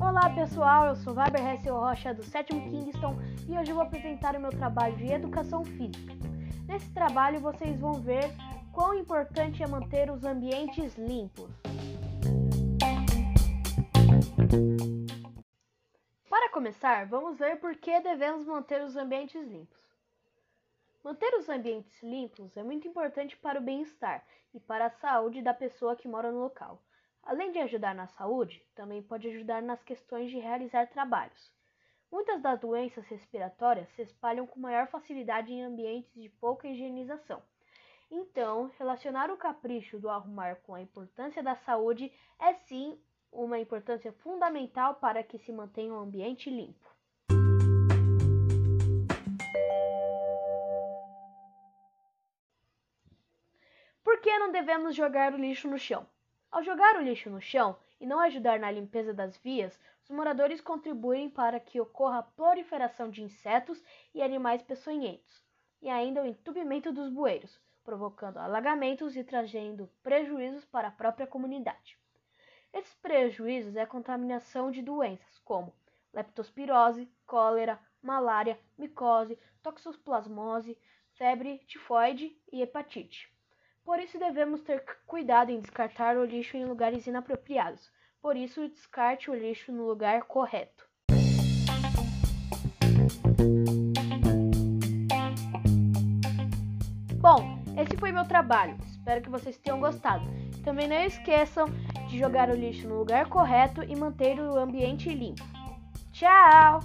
Olá pessoal, eu sou Weber Hessel Rocha do 7 Kingston e hoje vou apresentar o meu trabalho de Educação Física. Nesse trabalho vocês vão ver quão importante é manter os ambientes limpos. Para começar, vamos ver por que devemos manter os ambientes limpos. Manter os ambientes limpos é muito importante para o bem-estar e para a saúde da pessoa que mora no local. Além de ajudar na saúde, também pode ajudar nas questões de realizar trabalhos. Muitas das doenças respiratórias se espalham com maior facilidade em ambientes de pouca higienização. Então, relacionar o capricho do arrumar com a importância da saúde é sim uma importância fundamental para que se mantenha um ambiente limpo. Por que não devemos jogar o lixo no chão? Ao jogar o lixo no chão e não ajudar na limpeza das vias, os moradores contribuem para que ocorra a proliferação de insetos e animais peçonhentos, e ainda o entupimento dos bueiros, provocando alagamentos e trazendo prejuízos para a própria comunidade. Esses prejuízos é a contaminação de doenças como leptospirose, cólera, malária, micose, toxoplasmose, febre tifoide e hepatite. Por isso devemos ter cuidado em descartar o lixo em lugares inapropriados. Por isso, descarte o lixo no lugar correto. Bom, esse foi meu trabalho. Espero que vocês tenham gostado. Também não esqueçam de jogar o lixo no lugar correto e manter o ambiente limpo. Tchau!